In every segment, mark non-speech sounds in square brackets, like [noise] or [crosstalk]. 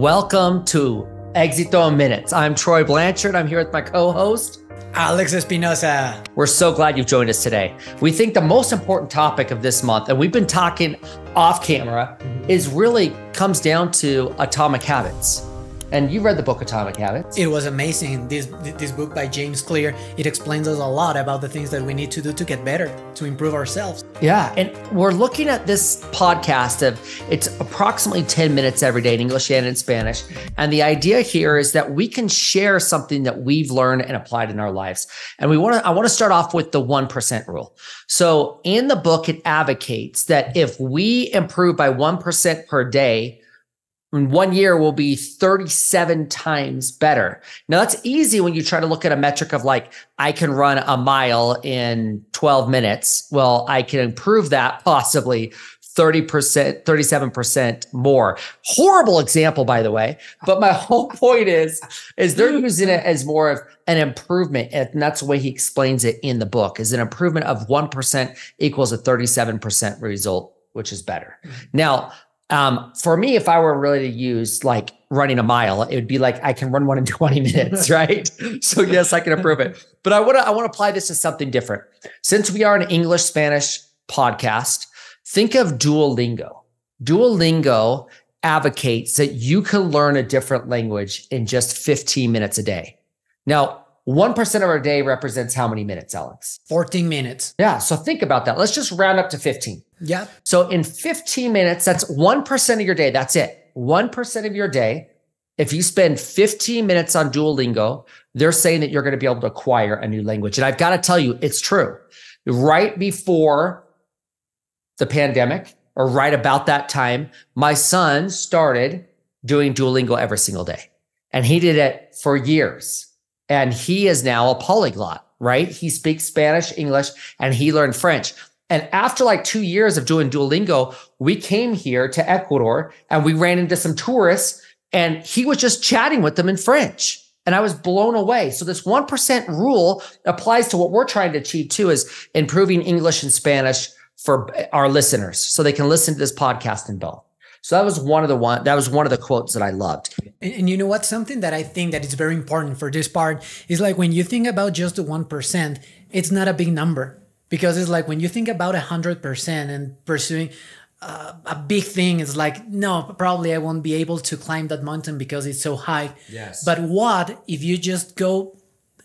Welcome to Exito Minutes. I'm Troy Blanchard. I'm here with my co host, Alex Espinosa. We're so glad you've joined us today. We think the most important topic of this month, and we've been talking off camera, mm-hmm. is really comes down to atomic habits. And you read the book Atomic Habits. It was amazing. This this book by James Clear, it explains us a lot about the things that we need to do to get better, to improve ourselves. Yeah, and we're looking at this podcast of it's approximately 10 minutes every day in English and in Spanish. And the idea here is that we can share something that we've learned and applied in our lives. And we want to I want to start off with the 1% rule. So, in the book it advocates that if we improve by 1% per day, in one year will be 37 times better. Now that's easy when you try to look at a metric of like, I can run a mile in 12 minutes. Well, I can improve that possibly 30%, 37% more. Horrible example, by the way. But my [laughs] whole point is, is they're using it as more of an improvement. And that's the way he explains it in the book is an improvement of 1% equals a 37% result, which is better. Mm-hmm. Now, um, for me, if I were really to use like running a mile, it would be like I can run one in [laughs] 20 minutes, [laughs] right? so yes, I can improve it. But I want to I want to apply this to something different. Since we are an English Spanish podcast, think of Duolingo. Duolingo advocates that you can learn a different language in just 15 minutes a day. Now, 1% of our day represents how many minutes, Alex? 14 minutes. Yeah. So think about that. Let's just round up to 15. Yeah. So in 15 minutes, that's 1% of your day. That's it. 1% of your day. If you spend 15 minutes on Duolingo, they're saying that you're going to be able to acquire a new language. And I've got to tell you, it's true. Right before the pandemic, or right about that time, my son started doing Duolingo every single day. And he did it for years and he is now a polyglot, right? He speaks Spanish, English, and he learned French. And after like two years of doing Duolingo, we came here to Ecuador and we ran into some tourists and he was just chatting with them in French. And I was blown away. So this 1% rule applies to what we're trying to achieve too is improving English and Spanish for our listeners so they can listen to this podcast in both. So that was one of the one that was one of the quotes that I loved. And, and, you know what? Something that I think that is very important for this part is like when you think about just the one percent, it's not a big number because it's like when you think about a hundred percent and pursuing. Uh, a big thing is like no probably i won't be able to climb that mountain because it's so high. Yes. But what if you just go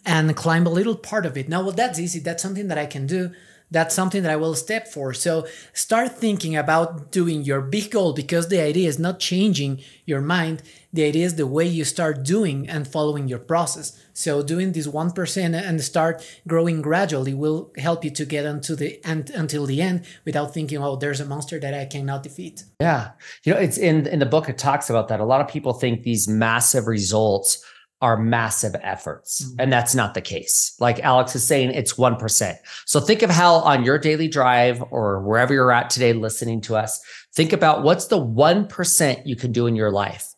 and climb a little part of it? Now well that's easy. That's something that i can do that's something that I will step for. So start thinking about doing your big goal because the idea is not changing your mind. The idea is the way you start doing and following your process. So doing this 1% and start growing gradually will help you to get unto the end until the end without thinking, oh, there's a monster that I cannot defeat. Yeah. You know, it's in in the book it talks about that. A lot of people think these massive results are massive efforts. Mm-hmm. And that's not the case. Like Alex is saying, it's 1%. So think of how on your daily drive or wherever you're at today listening to us, think about what's the 1% you can do in your life.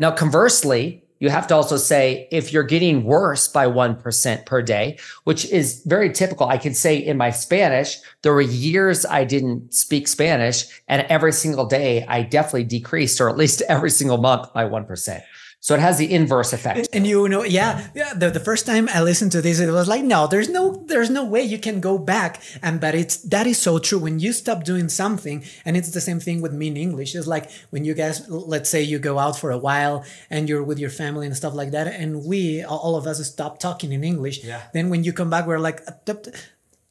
Now, conversely, you have to also say if you're getting worse by 1% per day, which is very typical. I can say in my Spanish, there were years I didn't speak Spanish, and every single day I definitely decreased, or at least [laughs] every single month by 1%. So it has the inverse effect. And you know, yeah, yeah. The, the first time I listened to this, it was like, no, there's no, there's no way you can go back. And but it's that is so true. When you stop doing something, and it's the same thing with me in English. It's like when you guys, let's say you go out for a while and you're with your family and stuff like that, and we, all of us, stop talking in English. Yeah. Then when you come back, we're like.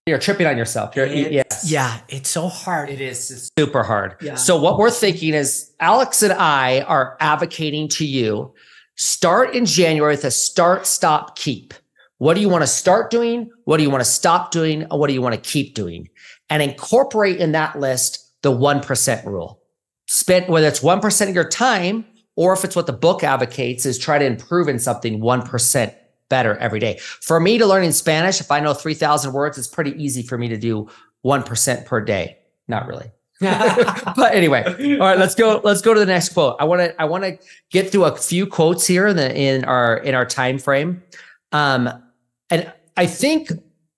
You're tripping on yourself. You're, Yeah, it's so hard. It is it's super hard. Yeah. So what we're thinking is Alex and I are advocating to you Start in January with a start, stop, keep. What do you want to start doing? What do you want to stop doing? Or what do you want to keep doing? And incorporate in that list the 1% rule. Spend whether it's 1% of your time or if it's what the book advocates is try to improve in something 1% better every day. For me to learn in Spanish, if I know 3,000 words, it's pretty easy for me to do 1% per day. Not really. [laughs] but anyway, all right, let's go. Let's go to the next quote. I want to. I want to get through a few quotes here in the in our in our time frame, um, and I think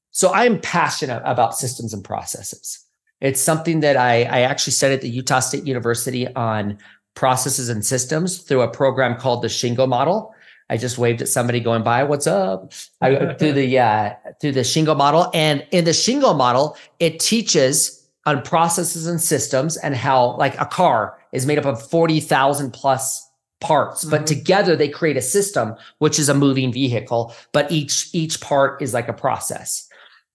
so. I'm passionate about systems and processes. It's something that I I actually studied at the Utah State University on processes and systems through a program called the Shingo model. I just waved at somebody going by. What's up? I, through the uh, through the Shingo model, and in the Shingo model, it teaches on processes and systems and how like a car is made up of forty thousand plus parts, mm-hmm. but together they create a system, which is a moving vehicle. But each each part is like a process.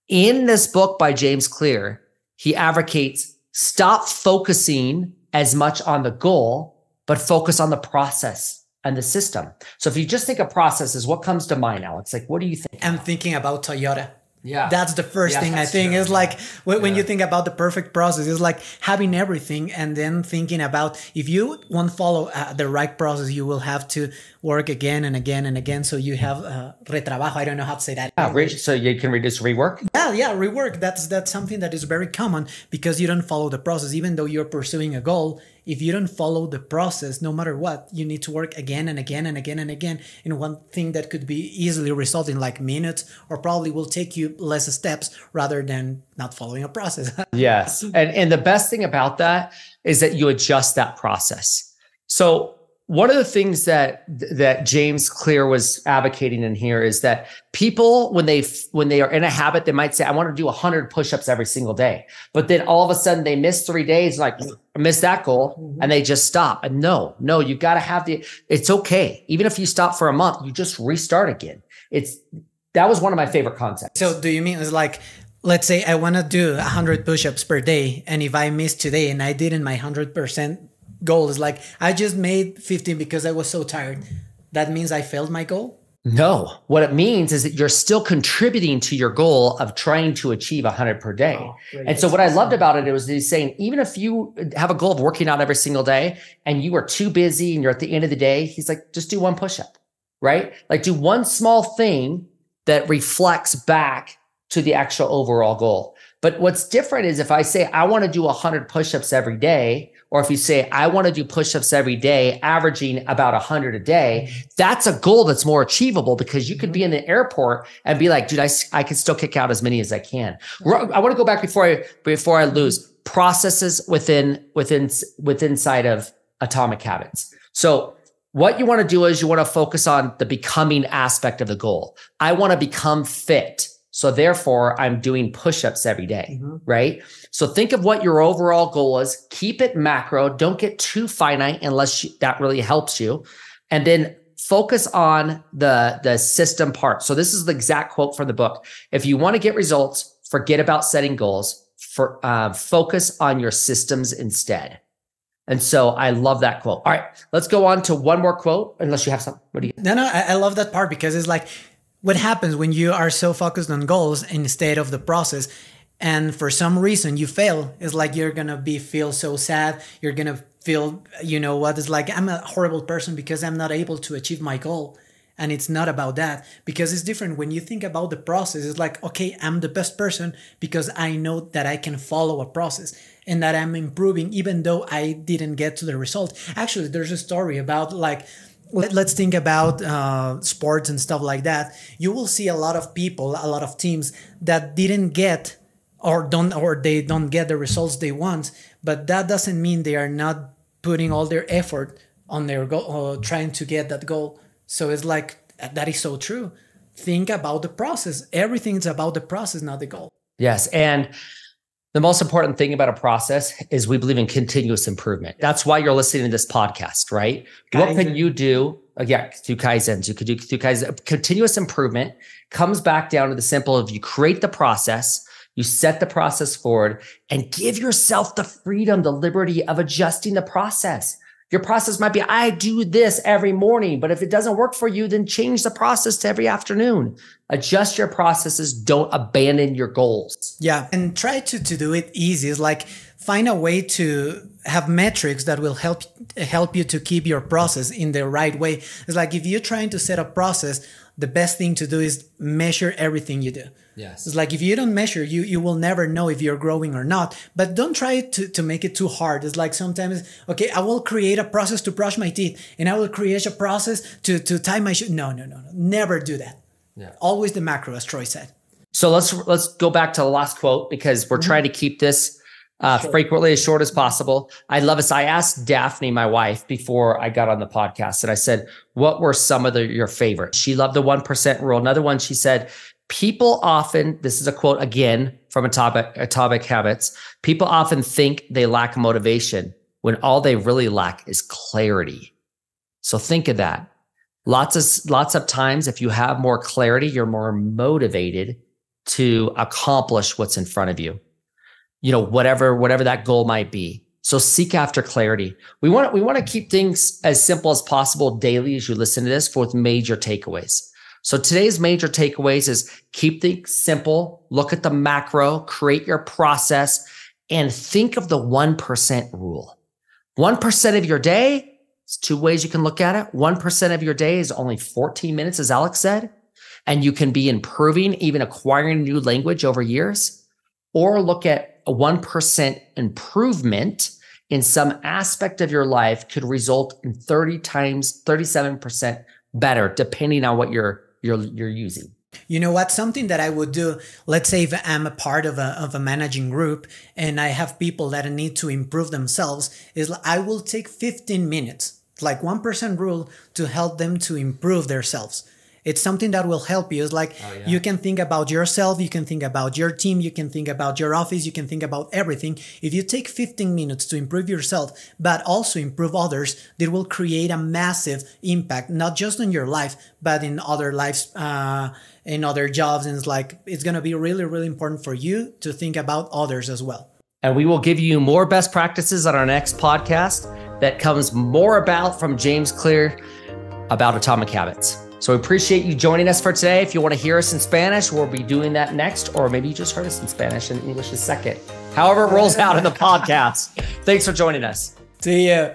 In this book by James Clear, he advocates stop focusing as much on the goal, but focus on the process and the system. So if you just think of processes, what comes to mind, Alex? Like, what do you think? I'm thinking about Toyota. Yeah. That's the first yeah, thing I think true. is like when, yeah. you think about the perfect process, it's like having everything and then thinking about if you won't follow uh, the right process, you will have to work again and again and again. So you have uh, retrabajo. I don't know how to say that. Yeah, re- so you can reduce rework. Yeah, yeah, rework. That's that's something that is very common because you don't follow the process, even though you're pursuing a goal if you don't follow the process, no matter what, you need to work again and again and again and again in one thing that could be easily result in like minutes or probably will take you less steps rather than not following a process. [laughs] yes. And and the best thing about that is that you adjust that process. So one of the things that that James Clear was advocating in here is that people when they when they are in a habit they might say I want to do 100 push-ups every single day but then all of a sudden they miss 3 days like miss that goal mm-hmm. and they just stop and no no you got to have the it's okay even if you stop for a month you just restart again it's that was one of my favorite concepts so do you mean it's like let's say I want to do 100 push-ups per day and if I miss today and I didn't my 100% goal is like I just made 15 because I was so tired. That means I failed my goal? No. What it means is that you're still contributing to your goal of trying to achieve 100 per day. Oh, and so what I loved about it, it was he's saying even if you have a goal of working out every single day and you are too busy and you're at the end of the day, he's like just do one push up, right? Like do one small thing that reflects back to the actual overall goal. But what's different is if I say I want to do 100 push-ups every day, or if you say, I want to do push ups every day, averaging about 100 a day, that's a goal that's more achievable because you could be in the airport and be like, dude, I, I can still kick out as many as I can. I want to go back before I, before I lose processes within, within, within inside of atomic habits. So what you want to do is you want to focus on the becoming aspect of the goal. I want to become fit. So therefore, I'm doing push-ups every day, mm-hmm. right? So think of what your overall goal is. Keep it macro. Don't get too finite unless you, that really helps you. And then focus on the the system part. So this is the exact quote from the book. If you want to get results, forget about setting goals. For uh, focus on your systems instead. And so I love that quote. All right, let's go on to one more quote. Unless you have something. What do you? No, no, I, I love that part because it's like what happens when you are so focused on goals instead of the process and for some reason you fail it's like you're gonna be feel so sad you're gonna feel you know what it's like i'm a horrible person because i'm not able to achieve my goal and it's not about that because it's different when you think about the process it's like okay i'm the best person because i know that i can follow a process and that i'm improving even though i didn't get to the result actually there's a story about like let, us think about uh, sports and stuff like that. You will see a lot of people, a lot of teams that didn't get or don't or they don't get the results they want, but that doesn't mean they are not putting all their effort on their goal or trying to get that goal. So it's like that is so true. Think about the process. Everything is about the process, not the goal. Yes, and the most important thing about a process is we believe in continuous improvement. That's why you're listening to this podcast, right? Kaizen. What can you do? Uh, yeah, through Kaizens, you could do through Kaizen. Continuous improvement comes back down to the simple of you create the process, you set the process forward, and give yourself the freedom, the liberty of adjusting the process. Your process might be, I do this every morning, but if it doesn't work for you, then change the process to every afternoon. Adjust your processes. Don't abandon your goals. Yeah. And try to, to do it easy. It's like find a way to have metrics that will help help you to keep your process in the right way. It's like if you're trying to set a process, the best thing to do is measure everything you do. Yes. It's like if you don't measure, you you will never know if you're growing or not. But don't try to, to make it too hard. It's like sometimes, okay, I will create a process to brush my teeth and I will create a process to, to tie my shoe. No, no, no, no. Never do that. Yeah. Always the macro, as Troy said. So let's let's go back to the last quote because we're mm-hmm. trying to keep this uh, sure. frequently as short as possible. I love this. I asked Daphne, my wife, before I got on the podcast, and I said, "What were some of the, your favorites?" She loved the one percent rule. Another one, she said, "People often." This is a quote again from Atomic Atomic Habits. People often think they lack motivation when all they really lack is clarity. So think of that. Lots of lots of times, if you have more clarity, you're more motivated to accomplish what's in front of you you know, whatever, whatever that goal might be. So seek after clarity. We want to we want to keep things as simple as possible daily as you listen to this with major takeaways. So today's major takeaways is keep things simple, look at the macro, create your process, and think of the 1% rule. 1% of your day, it's two ways you can look at it. 1% of your day is only 14 minutes, as Alex said, and you can be improving, even acquiring new language over years, or look at a 1% improvement in some aspect of your life could result in 30 times 37% better depending on what you're you're you're using you know what? Something that I would do, let's say if I'm a part of a, of a managing group and I have people that need to improve themselves, is I will take 15 minutes, like 1% rule to help them to improve themselves. It's something that will help you. It's like oh, yeah. you can think about yourself, you can think about your team, you can think about your office, you can think about everything. If you take 15 minutes to improve yourself, but also improve others, it will create a massive impact, not just on your life, but in other lives, uh, in other jobs. And it's like, it's going to be really, really important for you to think about others as well. And we will give you more best practices on our next podcast that comes more about from James Clear about atomic habits. So we appreciate you joining us for today. If you want to hear us in Spanish, we'll be doing that next, or maybe you just heard us in Spanish and English is second. However, it rolls out in the [laughs] podcast. Thanks for joining us. See ya.